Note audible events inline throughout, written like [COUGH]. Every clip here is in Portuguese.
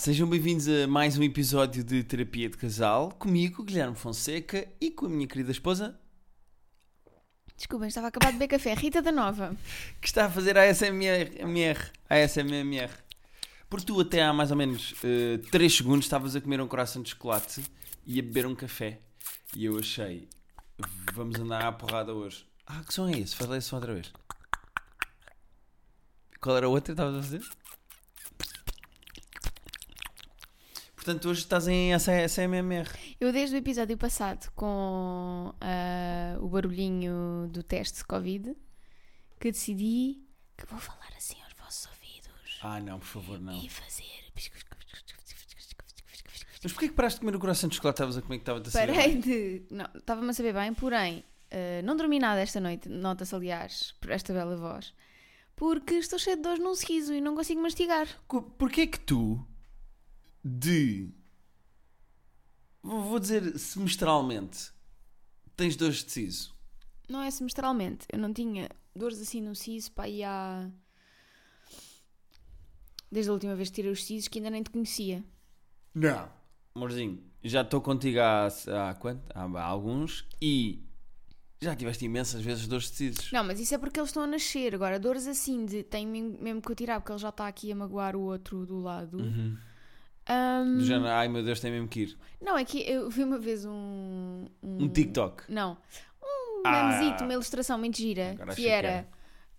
sejam bem-vindos a mais um episódio de Terapia de Casal, comigo, Guilherme Fonseca, e com a minha querida esposa, Desculpem, estava a acabar de beber café. Rita da Nova. que está a fazer ASMR, MR, ASMR. Porque tu até há mais ou menos 3 segundos estavas a comer um coração de chocolate e a beber um café. E eu achei, vamos andar à porrada hoje. Ah, que som é esse? Faz lá esse som outra vez. Qual era a outra que estavas a fazer? Portanto, hoje estás em ASMR. Eu, desde o episódio passado, com ah, o barulhinho do teste de Covid, que decidi que vou falar assim aos vossos ouvidos Ah, não, por favor, não. e fazer. Mas porquê que paraste de comer o coração de chocolate? Estavas a comer que estava a saber Parei bem? de. Não, estava-me a saber bem, porém, ah, não dormi nada esta noite, nota-se, aliás, por esta bela voz, porque estou cheio de dores num siso e não consigo mastigar. Porquê que tu, de. vou dizer semestralmente, tens dores de siso? Não é semestralmente. Eu não tinha dores assim no siso para aí há. Desde a última vez que tirei os sisos que ainda nem te conhecia. Não. Amorzinho, já estou contigo há, há quanto? Há, há alguns e já tiveste imensas vezes dores de sisos. Não, mas isso é porque eles estão a nascer. Agora, dores assim de tem mesmo mesmo que eu tirar porque ele já está aqui a magoar o outro do lado. Uhum. Ahm, Do género, ai meu Deus, tem mesmo que ir. Não, é que eu vi uma vez um. Um TikTok. Não. Um Ah. memezito, uma ilustração muito gira. Que achei que era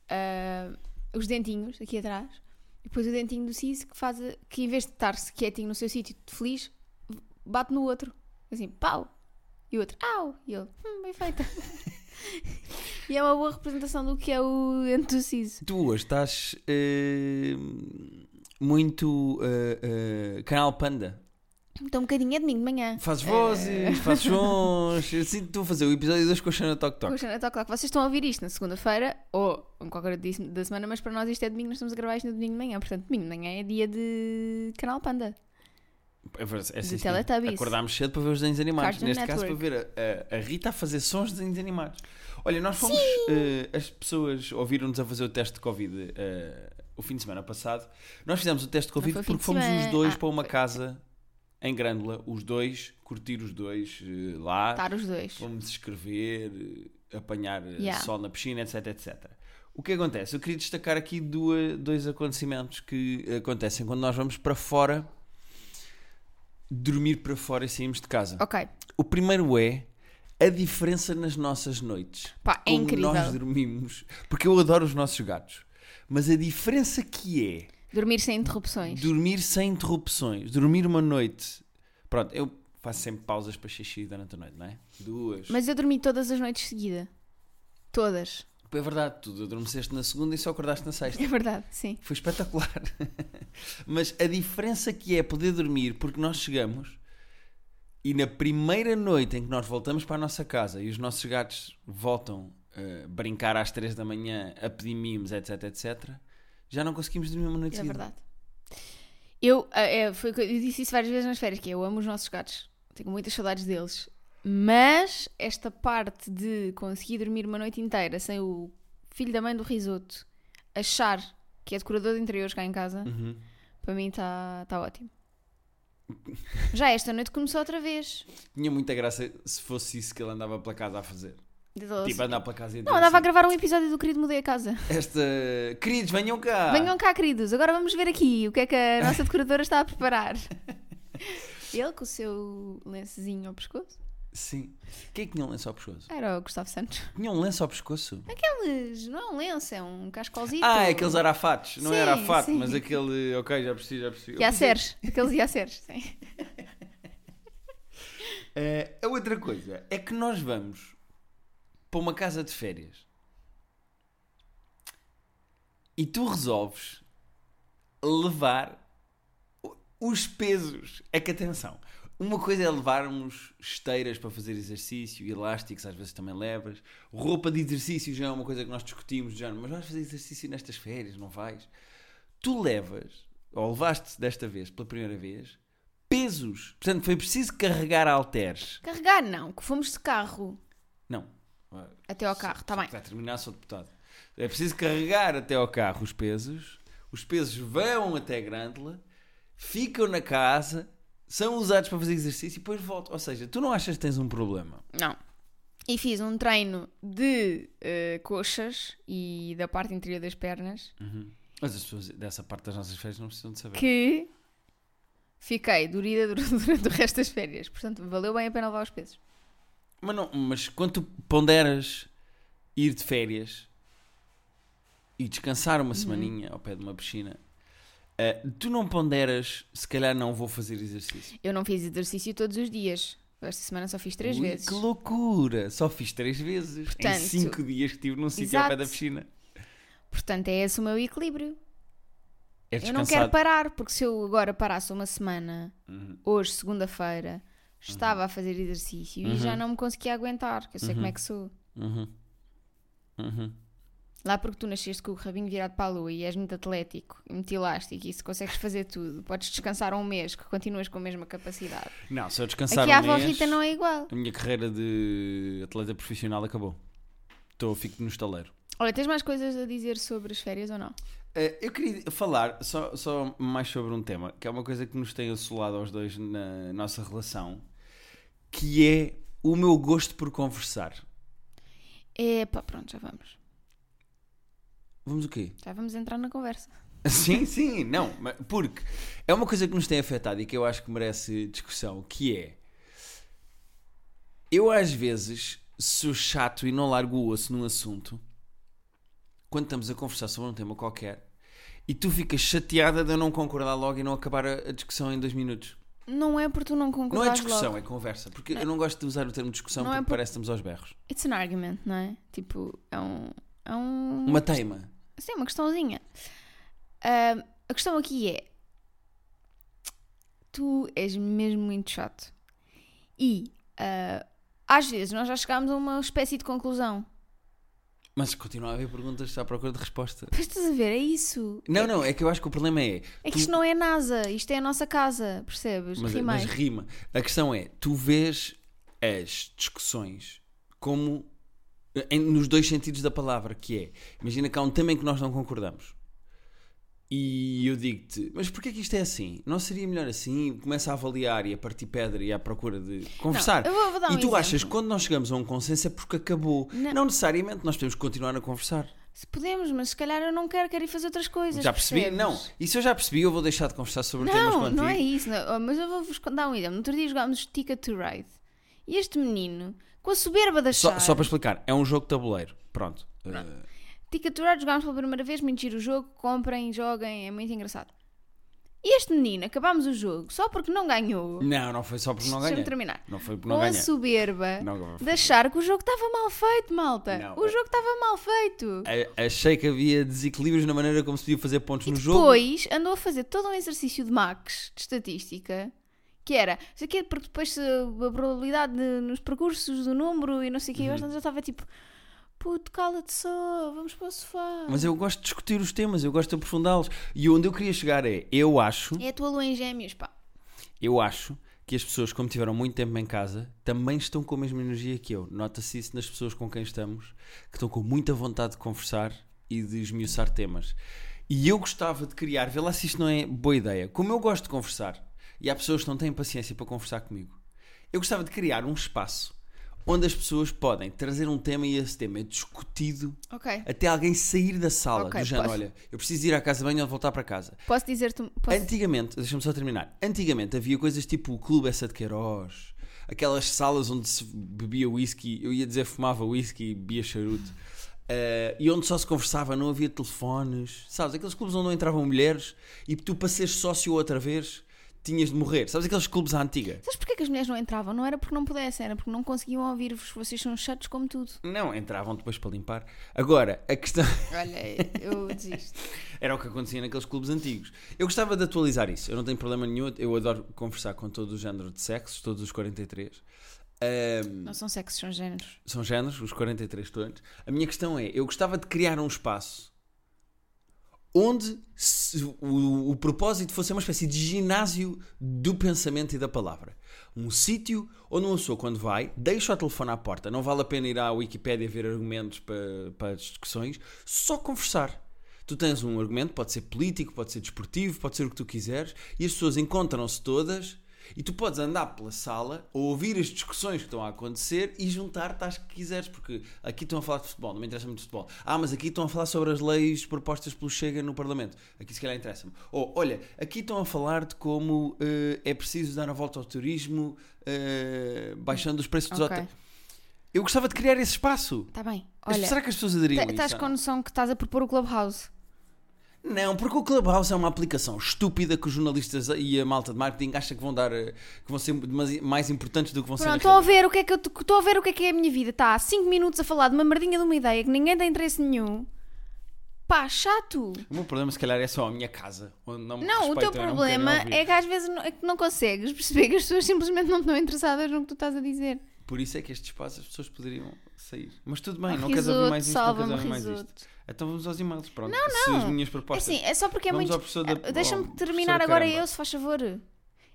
ah, os dentinhos aqui atrás. E depois o dentinho do siso que faz. que em vez de estar-se quietinho no seu sítio, feliz, bate no outro. Assim, pau! E o outro, au! E ele, hum, bem feita. [LAUGHS] e é uma boa representação do que é o dente do siso. Tu hoje estás eh, muito eh, eh, canal Panda. Então um bocadinho é domingo de manhã. Fazes vozes, fazes sons. [LAUGHS] Eu sinto estou a fazer o episódio 2 com a Xana Tok Tok. Poxa, Natal, claro que vocês estão a ouvir isto na segunda-feira ou em qualquer dia da semana, mas para nós isto é domingo, nós estamos a gravar isto no domingo de manhã. Portanto, domingo de manhã é dia de Canal Panda. É verdade, é De assim, Teletubbies. Acordámos cedo para ver os desenhos animados. Cartoon Neste caso, para Network. ver a, a- a Rita a fazer sons de desenhos animados. Olha, nós fomos. eh, as pessoas ouviram-nos a fazer o teste de Covid eh, o fim de semana passado. Nós fizemos o teste de Covid porque fomos semana. os dois Ah, para uma foi- casa em Grândola, os dois, curtir os dois eh, lá. Estar os dois. Fomos escrever, eh, apanhar eh, Yeah. sol na piscina, etc, etc. O que acontece? Eu queria destacar aqui duas, dois acontecimentos que acontecem quando nós vamos para fora, dormir para fora e saímos de casa. Ok. O primeiro é a diferença nas nossas noites. Pá, é Como incrível. nós dormimos. Porque eu adoro os nossos gatos. Mas a diferença que é Dormir sem interrupções. dormir sem interrupções, dormir uma noite. Pronto, eu faço sempre pausas para xixi durante a noite, não é? Duas. Mas eu dormi todas as noites seguida. Todas. É verdade, tu adormeceste na segunda e só acordaste na sexta. É verdade, sim. Foi espetacular. [LAUGHS] Mas a diferença que é poder dormir, porque nós chegamos e na primeira noite em que nós voltamos para a nossa casa e os nossos gatos voltam a brincar às 3 da manhã, a pedir mimos, etc, etc, já não conseguimos dormir uma noite É seguida. verdade. Eu, ah, é, foi, eu disse isso várias vezes nas férias, que é, eu amo os nossos gatos. Tenho muitas saudades deles. Mas esta parte de conseguir dormir uma noite inteira sem o filho da mãe do risoto achar que é decorador de interiores cá em casa, Uhum. para mim está tá ótimo. Já esta noite começou outra vez. Tinha muita graça se fosse isso que ele andava pela casa a fazer. Tipo, andar pela casa e Não, andava a gravar um episódio do Querido Mudei a Casa. [LAUGHS] Esta... Queridos, venham cá! Venham cá, queridos, agora vamos ver aqui o que é que a nossa decoradora está a preparar. [LAUGHS] Ele com o seu lencezinho ao pescoço. Sim. Quem é que tinha um lenço ao pescoço? Era o Gustavo Santos. Tinha um lenço ao pescoço? Aqueles, não é um lenço, é um cascolzito. Ah, é aqueles arafatos. Não Sim, era arafato, sim. mas aquele. Ok, já percebi, já percebi. Iaceres, aqueles Iaceres, sim. [LAUGHS] Eh, a outra coisa é que nós vamos para uma casa de férias e tu resolves levar os pesos. É que atenção, uma coisa é levarmos esteiras para fazer exercício, elásticos, às vezes também levas, roupa de exercício já é uma coisa que nós discutimos, já, mas vais fazer exercício nestas férias, não vais? Tu levas, ou levaste desta vez, pela primeira vez, pesos. Portanto, foi preciso carregar halteres. Carregar não, que fomos de carro Não. Até ao carro, está bem. Vai terminar, sou deputado. É preciso carregar até ao carro os pesos. Os pesos vão até Grândola. ficam na casa, são usados para fazer exercício e depois voltam. Ou seja, tu não achas que tens um problema? Não. E fiz um treino de eh, coxas e da parte interior das pernas Mas as pessoas dessa parte das nossas férias não precisam de saber. que fiquei dorida dur- [LAUGHS] durante o resto das férias. Portanto, valeu bem a pena levar os pesos. Mas, não, mas quando tu ponderas ir de férias e descansar Uhum. uma semaninha ao pé de uma piscina, eh, tu não ponderas se calhar não vou fazer exercício. Eu não fiz exercício todos os dias. Esta semana só fiz três Ui, vezes. Que loucura! Só fiz três vezes Portanto, em cinco dias que estive num sítio ao pé da piscina. Portanto, é esse o meu equilíbrio. É Eu não quero parar, porque se eu agora parasse uma semana, Uhum. hoje, segunda-feira, estava a fazer exercício e já não me conseguia aguentar, que eu sei como é que sou. Uhum. Uhum. Lá porque tu nasceste com o rabinho virado para a lua e és muito atlético e muito elástico e se consegues fazer tudo, podes descansar um mês que continuas com a mesma capacidade. Não, se eu descansar Aqui um a avó mês, Rita não é igual. a minha carreira de atleta profissional acabou. Estou, fico no estaleiro. Olha, tens mais coisas a dizer sobre as férias ou não? Eh, eu queria falar só, só mais sobre um tema, que é uma coisa que nos tem assolado aos dois na nossa relação, que é o meu gosto por conversar. É pá, pronto, já vamos. Vamos o quê? Já vamos entrar na conversa. [LAUGHS] Sim, sim, não, porque é uma coisa que nos tem afetado e que eu acho que merece discussão, que é eu às vezes sou chato e não largo o osso num assunto quando estamos a conversar sobre um tema qualquer e tu ficas chateada de eu não concordar logo e não acabar a discussão em dois minutos. Não é porque tu não Não concordas é discussão, logo. é conversa, porque eu não gosto de usar o termo discussão Não é porque por- parece que estamos aos berros. It's an argument, não é? Tipo, é um... É um... Uma teima. Sim, uma questãozinha. Ahm, a questão aqui é: tu és mesmo muito chato. E ah, às vezes nós já chegámos a uma espécie de conclusão. Mas continua a haver perguntas à procura de resposta. Mas estás a ver, é isso. Não, não, é que eu acho que o problema é. É que tu- isto não é NASA, isto é a nossa casa, percebes? Mas, Rimais. mas rima. A questão é, tu vês as discussões como em- nos dois sentidos da palavra, que é, imagina que há um tema em que nós não concordamos. E eu digo-te, mas porquê que isto é assim? Não seria melhor assim? Começa a avaliar e a partir pedra e à procura de conversar. eu vou- vou dar e um tu exemplo. achas que quando nós chegamos a um consenso é porque acabou. Não. Não, necessariamente, nós temos que continuar a conversar. Se podemos, mas se calhar eu não quero, quero ir fazer outras coisas. já percebi? percebes? Não. Isso eu já percebi, eu vou deixar de conversar sobre temas Não, contigo. não é isso. não. Oh, Mas eu vou-vos dar um exemplo. No outro dia jogámos Ticket to Ride. E este menino, com a soberba da Só, chave... só para explicar, é um jogo de tabuleiro. Pronto. Uh, Ride jogámos pela primeira vez, muito giro o jogo, comprem, joguem, é muito engraçado. E este menino, acabámos o jogo só porque não ganhou. não, não foi só porque não Deixa-me ganhei. terminar. Não foi porque Com não a ganhei. soberba Não, de achar que o jogo estava mal feito, malta. Não, o jogo estava mal feito. A- Achei que havia desequilíbrios na maneira como se podia fazer pontos no jogo. Depois andou a fazer todo um exercício de Max, de estatística, que era, sei o quê, porque depois a probabilidade de- nos percursos do número e não sei o quê, Uhum. eu já estava tipo, puto, cala-te só, vamos para o sofá. Mas eu gosto de discutir os temas, eu gosto de aprofundá-los. E onde eu queria chegar é, eu acho, É a tua lua em gêmeos, pá. eu acho que as pessoas, como tiveram muito tempo em casa, também estão com a mesma energia que eu. Nota-se isso nas pessoas com quem estamos, que estão com muita vontade de conversar e de esmiuçar temas. E eu gostava de criar, vê lá se isto não é boa ideia. Como eu gosto de conversar, e há pessoas que não têm paciência para conversar comigo, eu gostava de criar um espaço onde as pessoas podem trazer um tema e esse tema é discutido Ok. até alguém sair da sala, Ok, do género, posso- olha, eu preciso ir à casa de banho ou voltar para casa. Posso dizer-te. Posso... Antigamente, deixa-me só terminar. Antigamente havia coisas tipo o Clube Essa de Queiroz, aquelas salas onde se bebia whisky, eu ia dizer fumava whisky e bebia charuto, eh, e onde só se conversava, não havia telefones, sabes? Aqueles clubes onde não entravam mulheres e tu para seres sócio outra vez tinhas de morrer, sabes? Aqueles clubes à antiga. Sabes porquê que as mulheres não entravam? Não era porque não pudessem, era porque não conseguiam ouvir-vos. Vocês são chatos como tudo. Não, entravam depois para limpar. Agora, a questão. [LAUGHS] Olha, eu desisto. Era o que acontecia naqueles clubes antigos. Eu gostava de atualizar isso. Eu não tenho problema nenhum. Eu adoro conversar com todo o género de sexos, todos os 43. Ahm, Não são sexos, são géneros. são géneros, os 43 todos. A minha questão é: eu gostava de criar um espaço onde o, o propósito fosse uma espécie de ginásio do pensamento e da palavra. Um sítio onde uma pessoa, quando vai, deixa o telefone à porta. Não vale a pena ir à Wikipédia ver argumentos para, para as discussões, só conversar. Tu tens um argumento, pode ser político, pode ser desportivo, pode ser o que tu quiseres, e as pessoas encontram-se todas e tu podes andar pela sala, ouvir as discussões que estão a acontecer e juntar-te às que quiseres, porque aqui estão a falar de futebol, não me interessa muito de futebol. Ah, mas aqui estão a falar sobre as leis propostas pelo Chega no Parlamento. Aqui se calhar interessa-me. Ou, olha, aqui estão a falar de como eh, é preciso dar a volta ao turismo, eh, baixando os preços dos Ok. hotéis. Eu gostava de criar esse espaço. Está bem. Olha, será que as pessoas aderiam a estás com noção que estás a propor o Clubhouse. Não, porque o Clubhouse é uma aplicação estúpida que os jornalistas e a malta de marketing acham que vão dar eh, que vão ser mais importantes do que vão ser. Pronto, na estou a ver o que é que eu estou a ver o que é que é a minha vida. Está há 5 minutos a falar de uma merdinha de uma ideia que ninguém tem interesse nenhum. Pá, chato. O meu problema, se calhar, é só a minha casa. Não, Não, o teu problema é que às vezes não, é que não consegues perceber que as pessoas simplesmente não estão interessadas no que tu estás a dizer. Por isso é que este espaço as pessoas poderiam sair. Mas tudo bem, Ah, não queres ouvir mais isto, não queres ouvir mais isto. Então vamos aos e-mails, pronto. Não, Se não. as minhas É propostas. assim, é só porque é Vamos muito. professor da- Deixa-me terminar agora Caramba. eu, se faz favor.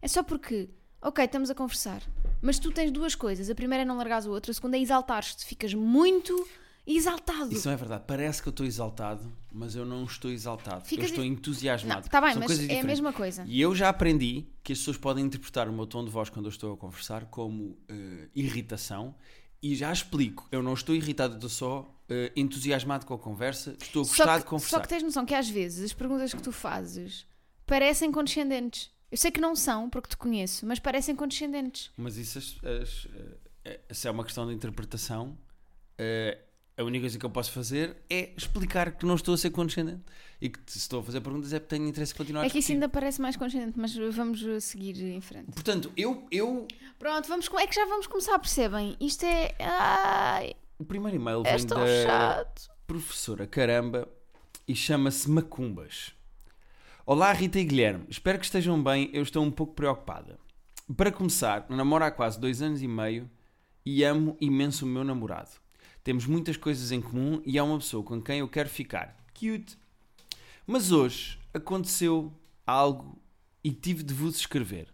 É só porque, ok, estamos a conversar, mas tu tens duas coisas. A primeira é não largares o outro, a segunda é exaltares-te. Ficas muito exaltado. Isso não é verdade. Parece que eu estou exaltado, mas eu não estou exaltado. Eu estou entusiasmado. Está bem, São mas é a diferentes. mesma coisa. E eu já aprendi que as pessoas podem interpretar o meu tom de voz quando eu estou a conversar como eh, irritação. E já explico, eu não estou irritado, estou só eh, entusiasmado com a conversa, estou a gostar que, de conversar. só que tens noção que às vezes as perguntas que tu fazes parecem condescendentes. Eu sei que não são, porque te conheço, mas parecem condescendentes. Mas isso as- as, eh, se é uma questão de interpretação, a única coisa que eu posso fazer é explicar que não estou a ser condescendente. E que se estou a fazer perguntas é porque tenho interesse em continuar a É que isso ainda parece mais condescendente, mas vamos seguir em frente. Portanto, eu, eu. Pronto, vamos, é que já vamos começar, percebem? Isto é. Ai, O primeiro e-mail é vem tão da chato. professora Caramba e chama-se Macumbas. Olá, Rita e Guilherme. Espero que estejam bem. Eu estou um pouco preocupada. Para começar, namoro há quase dois anos e meio e amo imenso o meu namorado. Temos muitas coisas em comum e é uma pessoa com quem eu quero ficar. Cute. Mas hoje aconteceu algo e tive de vos escrever.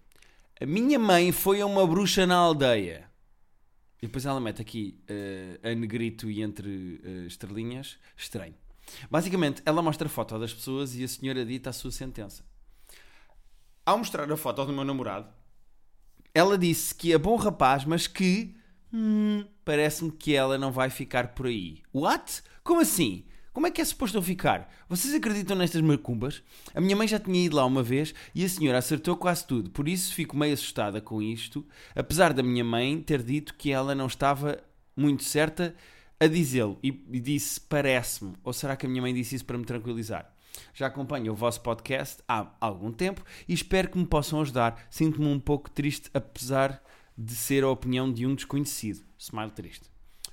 A minha mãe foi a uma bruxa na aldeia. E depois ela mete aqui eh, a negrito e entre eh, estrelinhas, estranho. Basicamente, ela mostra a foto das pessoas e a senhora dita a sua sentença. Ao mostrar a foto do meu namorado, ela disse que é bom rapaz, mas que hum, parece-me que ela não vai ficar por aí. What? Como assim? Como é que é suposto eu ficar? Vocês acreditam nestas macumbas? A minha mãe já tinha ido lá uma vez e a senhora acertou quase tudo, por isso fico meio assustada com isto, apesar da minha mãe ter dito que ela não estava muito certa a dizê-lo e, e disse parece-me. Ou será que a minha mãe disse isso para me tranquilizar? Já acompanho o vosso podcast há algum tempo e espero que me possam ajudar. Sinto-me um pouco triste, apesar de ser a opinião de um desconhecido. Smile triste.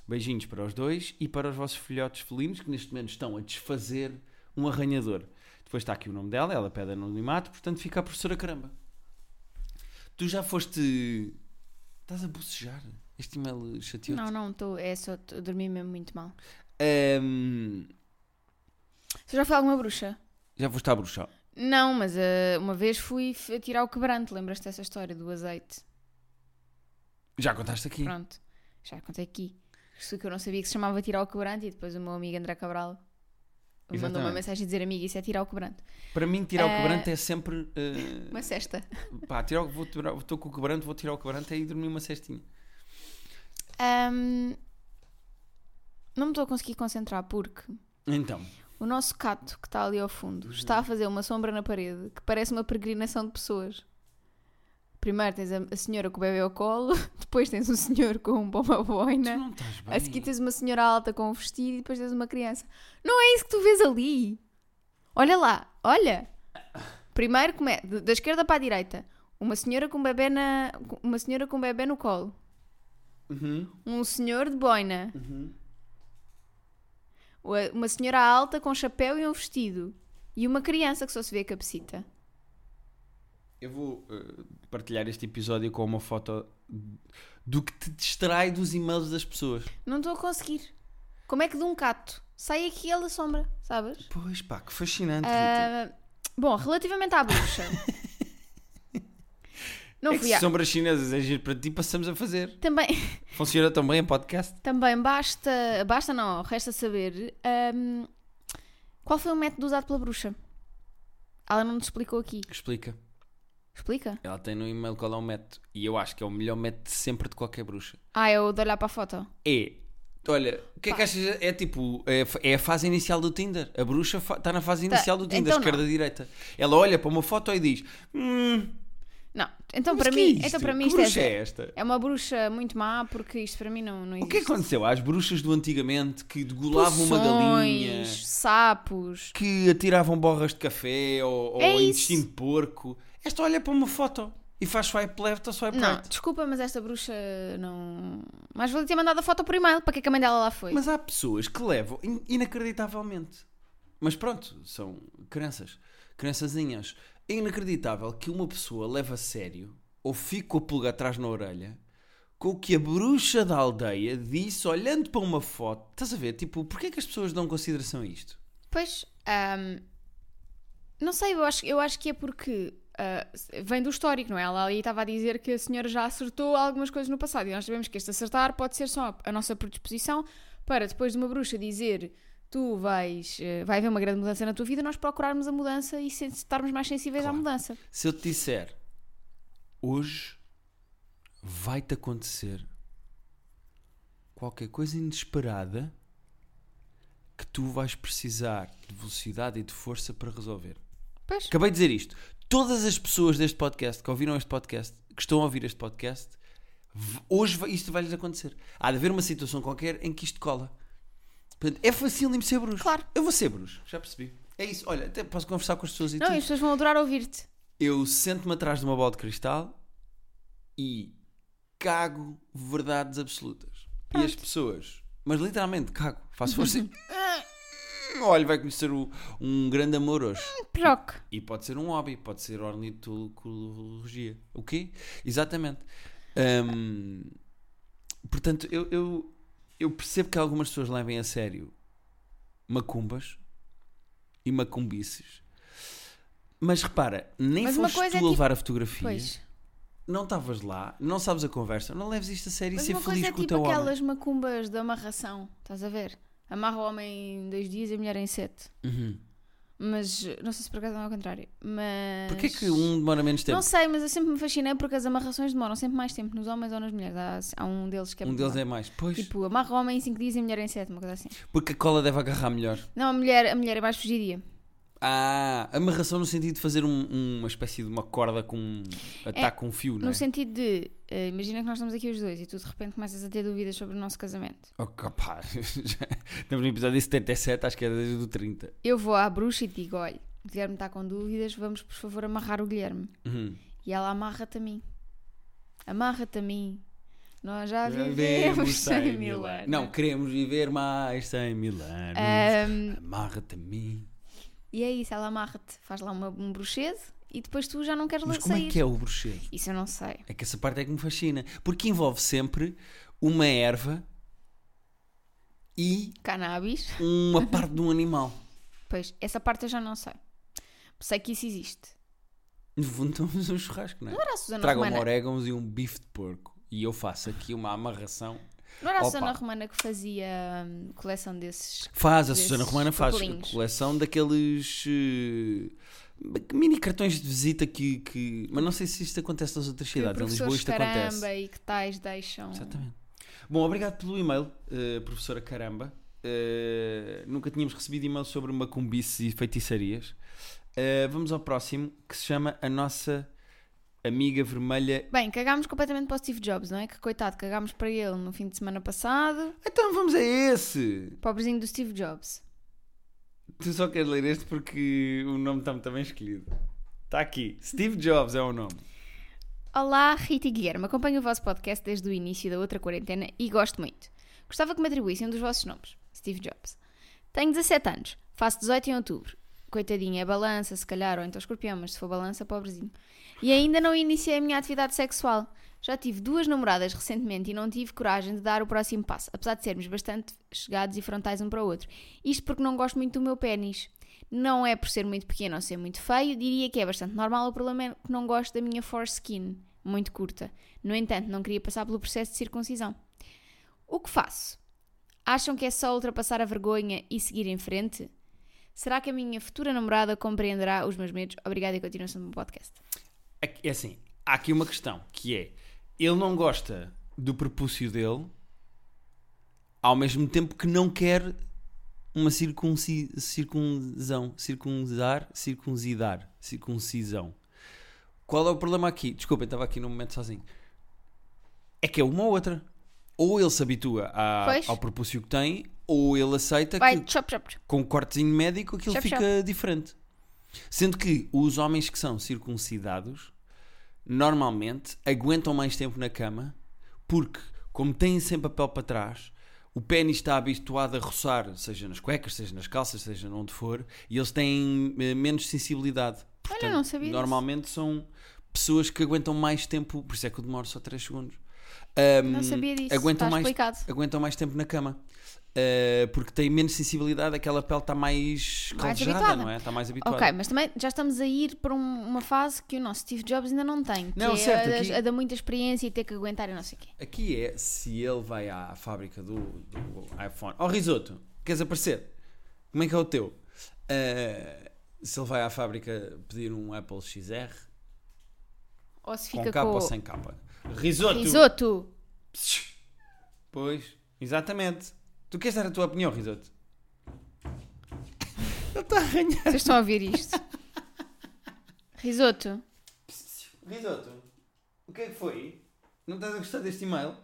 Beijinhos para os dois e para os vossos filhotes felinos que neste momento estão a desfazer um arranhador. Depois está aqui o nome dela, ela pede anonimato, portanto fica a professora caramba. Tu já foste. Estás a bocejar? Este e-mail chateou Não, não, estou. É só tô a dormir mesmo muito mal. Ahm, Você já foi alguma bruxa? já foste à bruxa. Não, mas uh, uma vez fui f- tirar o quebrante. Lembras-te dessa história do azeite? Já contaste aqui. Pronto, já contei aqui. Isso que eu não sabia que se chamava tirar o quebrante e depois o meu amigo André Cabral mandou uma Exatamente. mensagem a dizer: Amigo, isso é tirar o quebrante. Para mim, tirar o Eh, quebrante é sempre. eh, [LAUGHS] Uma cesta. pá, tirar, vou tirar- estou com o quebrante, vou tirar o quebrante é ir dormir uma cestinha. Ahm, não me estou a conseguir concentrar porque Então, o nosso cato que está ali ao fundo está a fazer uma sombra na parede que parece uma peregrinação de pessoas. Primeiro tens a, a senhora com o bebê ao colo, [LAUGHS] depois tens um senhor com uma tu boina, não estás bem. a seguir tens uma senhora alta com um vestido e depois tens uma criança. Não é isso que tu vês ali. Olha lá, olha. Primeiro, come... da esquerda para a direita, uma senhora com um bebê na uma senhora com um bebê no colo, Uhum, um senhor de boina, uhum. Uma- Uma senhora alta com chapéu e um vestido. E uma criança que só se vê a cabecita. Eu vou eh, partilhar este episódio com uma foto do que te distrai dos e-mails das pessoas. Não estou a conseguir. Como é que de um cato sai aqui ele da sombra, sabes? Pois pá, que fascinante. Ah, bom, relativamente à bruxa. [LAUGHS] Não é que fui se a... sombras chinesas é giro para ti, passamos a fazer. Também, Funciona tão bem em podcast. também basta, basta não, resta saber ahm, Qual foi o método usado pela bruxa? Ela não te explicou aqui. Explica. Explica. Ela tem no e-mail qual é o método. E eu acho que é o melhor método de sempre de qualquer bruxa. Ah, é o de olhar para a foto. É. Olha, o que é que achas? É tipo, é, é a fase inicial do Tinder. A bruxa está na fase inicial do Tinder, então esquerda-direita. Ela olha para uma foto e diz: Hum, Não, então para é mim, isto? então para mim que isto bruxa é, é esta? é uma bruxa muito má porque isto para mim não, não O existe. que é que aconteceu às bruxas do antigamente que degolavam uma galinha, Poções, sapos. que atiravam borras de café ou, ou É intestino de porco? Esta olha para uma foto e faz swipe left ou swipe Não, right. desculpa, mas esta bruxa não. Mais valia ter mandado a foto por e-mail. Para que é que a mãe dela lá foi? Mas há pessoas que levam in- inacreditavelmente. Mas pronto, são crenças, crençazinhas. É inacreditável que uma pessoa leve a sério ou fique com a pulga atrás na orelha com o que a bruxa da aldeia disse olhando para uma foto. Estás a ver? Tipo, porquê é que as pessoas dão consideração a isto? Pois, ahm, não sei, eu acho, eu acho que é porque ah, vem do histórico, não é? Ela ali estava a dizer que a senhora já acertou algumas coisas no passado e nós sabemos que este acertar pode ser só a nossa predisposição para depois de uma bruxa dizer tu vais, eh, vai haver uma grande mudança na tua vida, nós procurarmos a mudança e se- estarmos mais sensíveis à Claro. mudança. Se eu te disser hoje vai-te acontecer qualquer coisa inesperada que tu vais precisar de velocidade e de força para resolver. Pois, Acabei de dizer isto. Todas as pessoas deste podcast que ouviram este podcast, que estão a ouvir este podcast, hoje isto vai-lhes acontecer. Há de haver uma situação qualquer em que isto cola. Portanto, é facílimo ser bruxo. Claro. Eu vou ser bruxo, já percebi. É isso. Olha, até posso conversar com as pessoas e não, tudo. as pessoas vão adorar ouvir-te. Eu sento-me atrás de uma bola de cristal e cago verdades absolutas. E as pessoas, mas literalmente cago, faço força. [LAUGHS] e- Olha, vai conhecer o- um grande amor hoje. Proc. E pode ser um hobby, pode ser ornitologia. O quê? Exatamente. Hum, portanto, eu, eu, eu percebo que algumas pessoas levem a sério macumbas e macumbices. Mas repara, nem Mas uma foste coisa tu é a tipo- levar a fotografia, Pois. não estavas lá, não sabes a conversa, não leves isto a sério Mas e ser uma feliz coisa é com o tipo teu homem. aquelas macumbas de amarração, estás a ver? Amarra o homem em dois dias e a mulher em sete. Uhum. Mas não sei se por acaso não é ao contrário. Mas. Porquê que um demora menos tempo? Não sei, mas eu sempre me fascinei porque as amarrações demoram sempre mais tempo nos homens ou nas mulheres. Há, há um deles que é um deles é mais. Pois, Tipo, amarra o homem em 5 dias e a mulher em 7, uma coisa assim. porque a cola deve agarrar melhor. Não, a mulher, a mulher é mais fugidia. Ah, amarração no sentido de fazer um- uma espécie de uma corda com um ataque com um fio, não é? No sentido de, eh, imagina que nós estamos aqui os dois e tu de repente começas a ter dúvidas sobre o nosso casamento. Pá, já- [LAUGHS] Estamos no episódio 77, acho que é desde o 30. Eu vou à bruxa e digo: olha, o Guilherme está com dúvidas, vamos por favor amarrar o Guilherme. Uhum. E ela amarra-te a mim. Amarra-te a mim. Nós já Vivemos vivemos [LAUGHS] 100 mil anos. Não, queremos viver mais 100 mil anos. Ahm, Amarra-te a mim. E é isso, ela amarra-te, faz lá uma, um bruxedo e depois tu já não queres Mas como sair. é que é o bruxedo? Isso eu não sei. É que essa parte é que me fascina. Porque envolve sempre uma erva e Cannabis. uma [LAUGHS] parte de um animal. Pois, essa parte eu já não sei. Sei que isso existe. No fundo, estamos um churrasco, não é? Não era a Susana Tragam Romana. orégãos e um bife de porco. E eu faço aqui uma amarração. Não era a. Susana Romana que fazia hum, coleção desses. Faz, a Desses Susana Romana faz papelinhos. coleção daqueles eh, mini cartões de visita que, que. Mas não sei se isto acontece nas outras Que cidades. Em Lisboa professores isto caramba acontece. e que tais deixam. Exatamente. Bom, obrigado pelo e-mail, eh, professora Caramba. Eh, nunca tínhamos recebido e-mail sobre macumbices e feitiçarias. Eh, vamos ao próximo, que se chama A Nossa Amiga Vermelha. Bem, cagámos completamente para o Steve Jobs, não é? Que coitado, cagámos para ele no fim de semana passado. Então vamos a esse! Pobrezinho do Steve Jobs. Tu só queres ler este porque o nome está muito bem escolhido. Está aqui. Steve Jobs é o nome. Olá, Rita e Guilherme. Acompanho o vosso podcast desde o início da outra quarentena e gosto muito. Gostava que me atribuíssem um dos vossos nomes. Steve Jobs. Tenho 17 anos. Faço 18 em outubro. Coitadinha, é balança, se calhar, ou então escorpião, mas se for balança, pobrezinho. E ainda não iniciei a minha atividade sexual. Já tive duas namoradas recentemente e não tive coragem de dar o próximo passo, apesar de sermos bastante chegados e frontais um para o outro. Isto porque não gosto muito do meu pênis. Não é por ser muito pequeno ou ser muito feio, diria que é bastante normal, o problema é que não gosto da minha foreskin, muito curta. No entanto, não queria passar pelo processo de circuncisão. O que faço? Acham que é só ultrapassar a vergonha e seguir em frente? Será que a minha futura namorada compreenderá os meus medos? Obrigada e continuação do meu podcast. É assim, há aqui uma questão que é: ele não gosta do prepúcio dele, ao mesmo tempo que não quer uma circunci, circuncisão, circunzar, circuncidar, circuncisão. Qual é o problema aqui? Desculpem, estava aqui num momento sozinho. É que é uma ou outra. Ou ele se habitua Pois. ao propúcio que tem, ou ele aceita Vai, que chop, chop. com um cortezinho médico aquilo Chop, fica diferente. Sendo que os homens que são circuncidados normalmente aguentam mais tempo na cama porque, como têm sempre a pele para trás, o pênis está habituado a roçar, seja nas cuecas, seja nas calças, seja onde for, e eles têm eh, menos sensibilidade. Portanto, não sabia disso. normalmente são pessoas que aguentam mais tempo, por isso é que eu demoro só 3 segundos. Ahm, Não sabia disso. Aguentam Está mais, explicado. aguentam mais tempo na cama. Uh, porque têm menos sensibilidade, aquela pele está mais Mais calejada, habituada. não é? Está mais habituada. Ok, mas também já estamos a ir para um- uma fase que o nosso Steve Jobs ainda não tem. Que Não, é certo, a, aqui- a da muita experiência e ter que aguentar e não sei o quê. Aqui é se ele vai à fábrica do, do iPhone. Oh, risoto, queres aparecer? Como é que é o teu? Uh, se ele vai à fábrica pedir um Apple XR Ou se com fica capa com ou sem capa? Risoto! risoto. Pois, exatamente. Tu queres dar a tua opinião, risoto? [LAUGHS] Ele está a arranhar. Vocês estão a ouvir isto? Risoto. Risoto, o que é que foi? Não estás a gostar deste e-mail?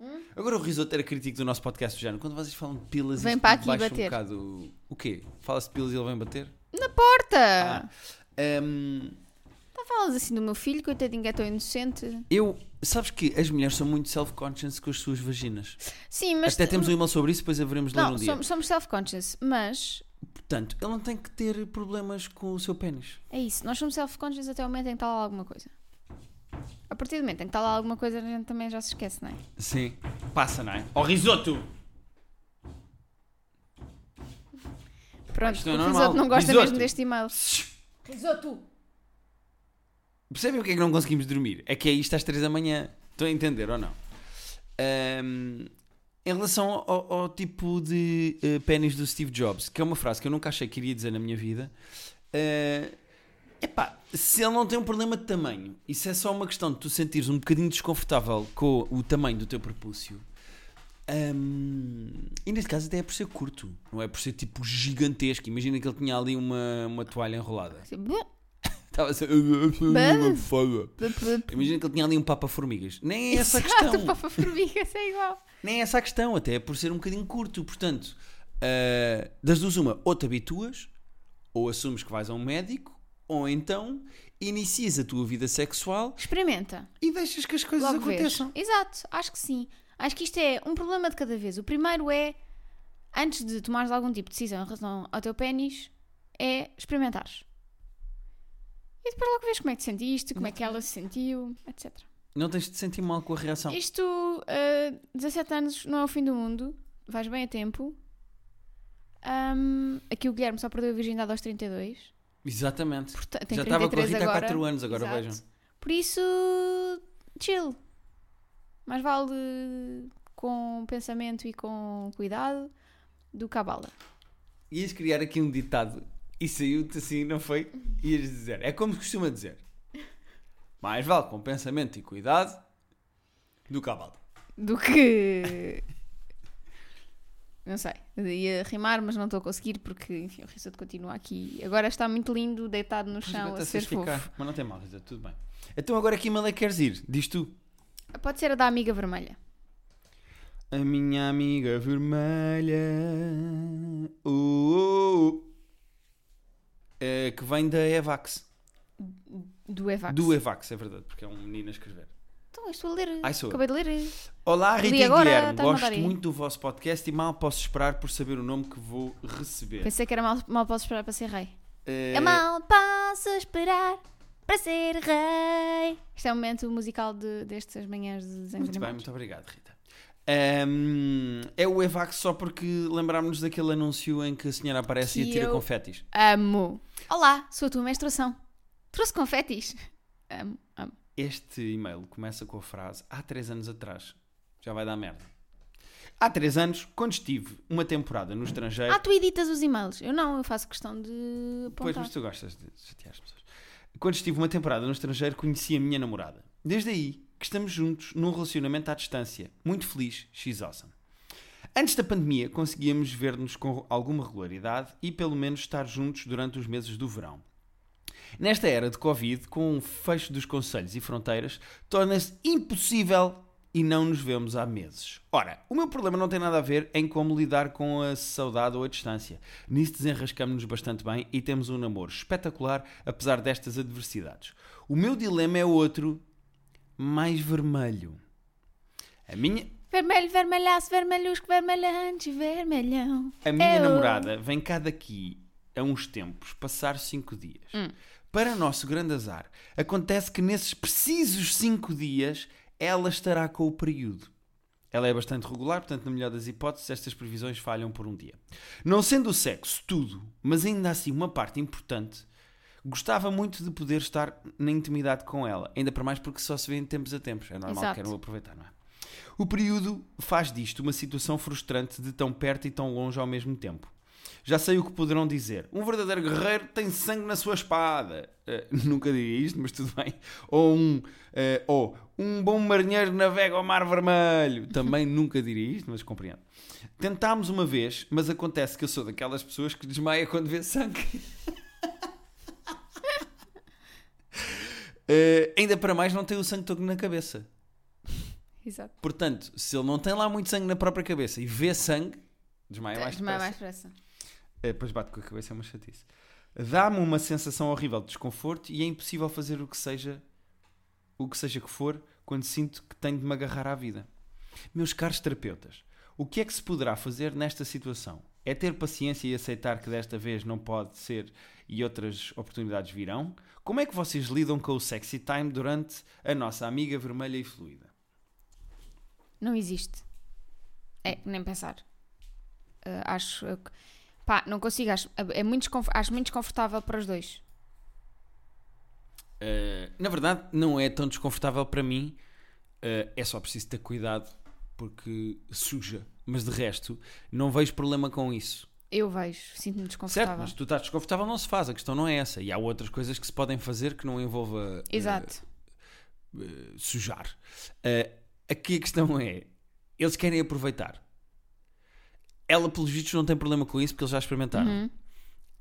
Hum? Agora o Risoto era crítico do nosso podcast do género. Quando vocês falam de pilas, Vem para aqui bater. Um bocado... O quê? Fala-se de pilas e ele vem bater? Na porta! Ah. Hum, Não falas assim do meu filho, coitadinho, que é tão inocente. eu... Sabes que as mulheres são muito self-conscious com as suas vaginas. Sim, mas. Até temos um e-mail sobre isso, depois haveremos ler Não, um dia. somos, somos self-conscious, mas Portanto, ele não tem que ter problemas com o seu pênis. é isso. Nós somos self-conscious até o momento em que está lá alguma coisa. A partir do momento em que está lá alguma coisa, a gente também já se esquece, não é? Sim. Passa, não é? Ó risoto! Pronto, Isto é o normal. risoto não gosta Risoto. mesmo deste e-mail. Risoto! Percebem o que é que não conseguimos dormir? É que é isto às 3 da manhã. Estão a entender ou não? Ahm, em relação ao, ao tipo de uh, pênis do Steve Jobs, que é uma frase que eu nunca achei que iria dizer na minha vida. é epá, se ele não tem um problema de tamanho, isso é só uma questão de tu sentires um bocadinho desconfortável com o tamanho do teu prepúcio. ahm, e neste caso até é por ser curto, não é por ser tipo gigantesco. Imagina que ele tinha ali uma, uma toalha enrolada. Assim, Estava a ser. Mas- Foda. buh, buh. Imagina que ele tinha ali um papa-formigas. Nem é essa a Exato, questão. Papa Formigas é igual. Nem é essa a questão, até é por ser um bocadinho curto. Portanto, ah, das duas, uma, ou te habituas, ou assumes que vais a um médico, ou então inicias a tua vida sexual Experimenta. e deixas que as coisas Logo vês. aconteçam. Exato, acho que sim. Acho que isto é um problema de cada vez. O primeiro é, antes de tomares algum tipo de decisão em relação ao teu pênis, é experimentares. E depois logo vês como é que te sentiste, como é que ela se sentiu, etc. Não tens de sentir mal com a reação. Isto, uh, 17 anos não é o fim do mundo, vais bem a tempo. Ahm, aqui o Guilherme só perdeu a virgindade aos 32. Exatamente. Porta- tem Já estava com a 33 Rita há agora. 4 anos, agora Exato. vejam. Por isso, chill. Mais vale com pensamento e com cuidado do que a bala. Ias criar aqui um ditado e saiu-te assim, não foi? Ias dizer, é como se costuma dizer: mais vale com pensamento e cuidado do bala. Do que. [LAUGHS] Não sei. Ia rimar, mas não estou a conseguir porque, enfim, o risoto continua aqui. Agora está muito lindo, deitado no chão, a ser seres ficar. fofo. Mas não tem mal, Rita, tudo bem. Então agora que é que queres ir? Diz tu. Pode ser a da amiga vermelha. A minha amiga vermelha. Uh, uh, uh. É, que vem da Evax. Do Evax. Do Evax, é verdade, porque é um menino a escrever. Então, estou a ler. Ai, sou eu. Acabei de ler. Olá, Rita e agora, Guilherme. a Gosto muito do vosso podcast e mal posso esperar por saber o nome que vou receber. Pensei que era mal, mal posso esperar para ser rei. Eh, Eu mal posso esperar para ser rei. Isto é o momento musical de, destas manhãs de desenhos Muito bem, muito obrigado, Rita. Ahm, é o Evax só porque lembrámos-nos daquele anúncio em que a senhora aparece e Que atira eu- confetis. Amo. Olá, sou a tua menstruação. Trouxe confetis. Amo, amo. Este e-mail começa com a frase há três anos atrás. Já vai dar merda. Há três anos, quando estive uma temporada no estrangeiro. Ah, tu editas os e-mails. Eu não, eu faço questão de Pois, apontar. mas tu gostas de chatear as pessoas. Quando estive uma temporada no estrangeiro, conheci a minha namorada. Desde aí que estamos juntos num relacionamento à distância. Muito feliz, she's awesome. Antes da pandemia, conseguíamos ver-nos com alguma regularidade e pelo menos estar juntos durante os meses do verão. Nesta era de Covid, com o fecho dos conselhos e fronteiras, torna-se impossível e não nos vemos há meses. Ora, o meu problema não tem nada a ver em como lidar com a saudade ou a distância. Nisso desenrascamos-nos bastante bem e temos um namoro espetacular, apesar destas adversidades. O meu dilema é outro, mais vermelho. A minha, Vermelho, vermelhaço, vermelhusco, vermelhante, vermelhão. A minha Eu- namorada vem cá daqui a uns tempos passar cinco dias. Para nosso grande azar, acontece que nesses precisos cinco dias ela estará com o período. Ela é bastante regular, portanto, na melhor das hipóteses, estas previsões falham por um dia. Não sendo o sexo tudo, mas ainda assim uma parte importante, gostava muito de poder estar na intimidade com ela. Ainda para mais porque só se vê em tempos a tempos. É normal que Exato. queiram aproveitar, não é? O período faz disto uma situação frustrante de tão perto e tão longe ao mesmo tempo. Já sei o que poderão dizer. Um verdadeiro guerreiro tem sangue na sua espada. Eh, [LAUGHS] nunca diria isto, mas tudo bem. Ou um, eh, ou um bom marinheiro navega ao mar vermelho. Também [LAUGHS] nunca diria isto, mas compreendo. Tentámos uma vez, mas acontece que eu sou daquelas pessoas que desmaia quando vê sangue. [LAUGHS] Eh, ainda para mais não tem o sangue todo na cabeça. Exato. Portanto, se ele não tem lá muito sangue na própria cabeça e vê sangue, desmaia mais Desmaia depressa. mais pressa. É, depois bate com a cabeça, é uma chatice. Dá-me uma sensação horrível de desconforto e é impossível fazer o que seja, o que seja que for, quando sinto que tenho de me agarrar à vida. Meus caros terapeutas, o que é que se poderá fazer nesta situação? É ter paciência e aceitar que desta vez não pode ser e outras oportunidades virão? Como é que vocês lidam com o sexy time durante a nossa amiga vermelha e fluida? Não existe. É, nem pensar. Uh, acho. uh, pá, não consigo. Acho, é muito, acho muito desconfortável para os dois. Uh, na verdade, não é tão desconfortável para mim. Uh, é só preciso ter cuidado porque suja. Mas de resto, não vejo problema com isso. Eu vejo, sinto-me Certo, desconfortável. mas tu estás desconfortável, não se faz. A questão não é essa. E há outras coisas que se podem fazer que não envolva uh, Exato. uh, sujar. Uh, aqui a questão é: eles querem aproveitar. Ela, pelos vistos, não tem problema com isso porque eles já experimentaram. Uhum.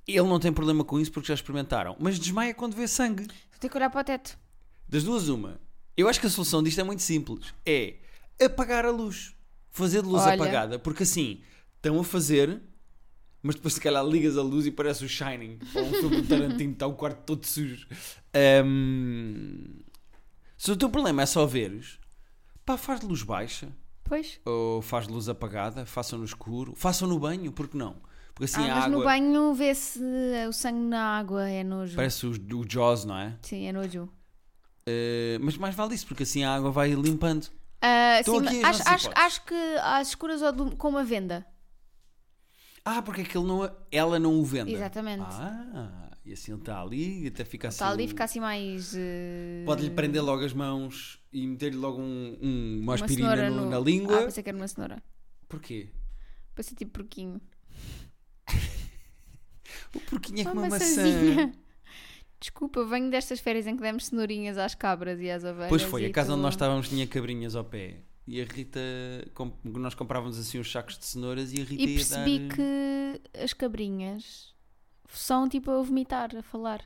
Ele não tem problema com isso porque já experimentaram. Mas desmaia quando vê sangue. Vou ter que olhar para o teto. Das duas, uma. Eu acho que a solução disto é muito simples. É apagar a luz. Fazer de luz Olha. apagada. Porque assim, estão a fazer, mas depois se calhar ligas a luz e parece o Shining. Ou um filme do Tarantino, está o quarto todo sujo. Ahm, Se o teu problema é só veres, pá, faz luz baixa. Pois. Ou faz luz apagada, façam no escuro, façam no banho, porque não? Porque assim ah, a mas água no banho vê-se o sangue na água. É nojo. parece o, o Jaws, não é? Sim, é nojo. Eh, mas mais vale isso, porque assim a água vai limpando. Estou sim, acho, acho, acho que às escuras ou com uma venda. Ah, porque aquele não, ela não o vende. Exatamente. Ah, e assim ele está ali, até fica assim. Está ali e fica assim mais. eh, Pode-lhe prender logo as mãos e meter-lhe logo um, um- uma uma aspirina cenoura no- no- na Ah, língua. pensei que era uma cenoura. Porquê? Pensei tipo porquinho. [LAUGHS] O porquinho é Uma uma maçã. Desculpa, venho destas férias em que demos cenourinhas às cabras e às ovelhas. Pois foi, a casa tu- onde nós estávamos tinha cabrinhas ao pé. E a Rita, nós comprávamos assim uns sacos de cenouras e a Rita E percebi dar... que as cabrinhas são tipo a vomitar, a falar.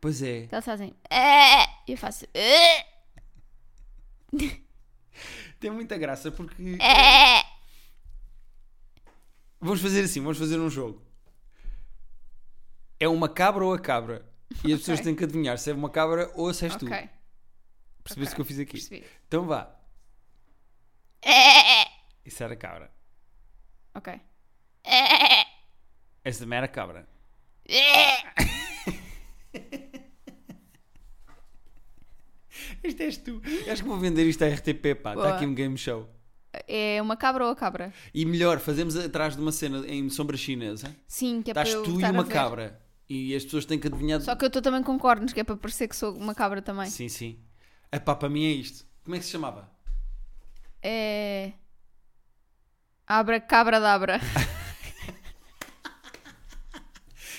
Pois é. Elas fazem. "É", E eu faço. "É", Tem muita graça porque... é". Vamos fazer assim, vamos fazer um jogo. É uma cabra ou a cabra? E as pessoas Ok. têm que adivinhar se é uma cabra ou se és tu. Ok. Percebeste o ok. que eu fiz aqui? Percebi. Então vá. [LAUGHS] Isso era cabra. Ok. [LAUGHS] Essa também era cabra. [LAUGHS] Isto és tu. Acho que vou vender isto à RTP, pá. Está aqui um game show. É uma cabra ou a cabra? E melhor, fazemos atrás de uma cena em sombra chinesa. Sim, que é para Estás eu tu e a uma ver. cabra. E as pessoas têm que adivinhar. Só que eu estou também com cornos, que é para parecer que sou uma cabra também. Sim, sim. Epá, para mim é isto. Como é que se chamava? É. Abra cabra dabra. [LAUGHS]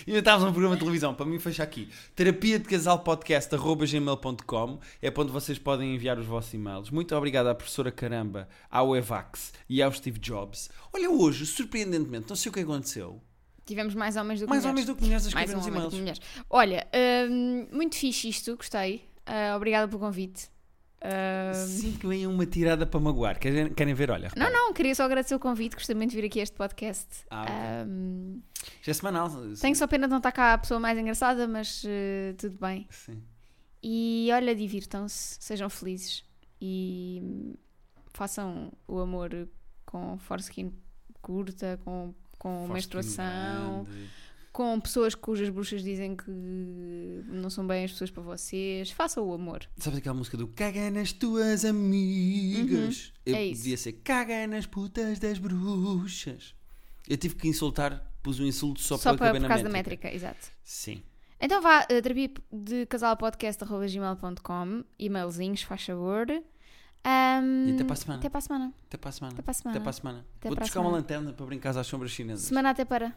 E ainda estávamos num programa de televisão, para mim fecha aqui. Terapia de Casal Podcast, arroba gmail.com, é para onde vocês podem enviar os vossos e-mails. Muito obrigado à professora Caramba, ao Evax e ao Steve Jobs. Olha, hoje, surpreendentemente, não sei o que aconteceu. Tivemos mais homens do que Mais mulheres. homens do que mulheres a Mais escrever um nos e-mails. mulheres. Olha, hum, muito fixe isto, gostei. Ah, obrigada pelo convite. Ah, Sinto que vem uma tirada para magoar. Querem, querem ver? Olha, não, repara. não, queria só agradecer o convite. Gostei muito de vir aqui a este podcast. Ah, ok. Hum, Isto é semanal. tenho só pena de não estar cá a pessoa mais engraçada, mas eh, tudo bem. Sim. E olha, divirtam-se, sejam felizes e hum, façam o amor com foreskin curta, com, com menstruação, grande. Com pessoas cujas bruxas dizem que não são bem as pessoas para vocês. Façam o amor. Sabes aquela música do Caga nas tuas amigas? Eu é isso. devia ser Caga nas putas das bruxas. Eu tive que insultar, pus um insulto só, Só para para, caber por na causa da métrica. métrica, exato. Sim. Então vá, uh, terapia de casal podcast.gmail.com, e-mailzinhos, faz favor. Ahm, E até para a semana. Até para a semana. Até para a semana. Até para a semana. Até para a semana. Até Vou buscar uma lanterna para brincar às sombras chinesas. Semana até para.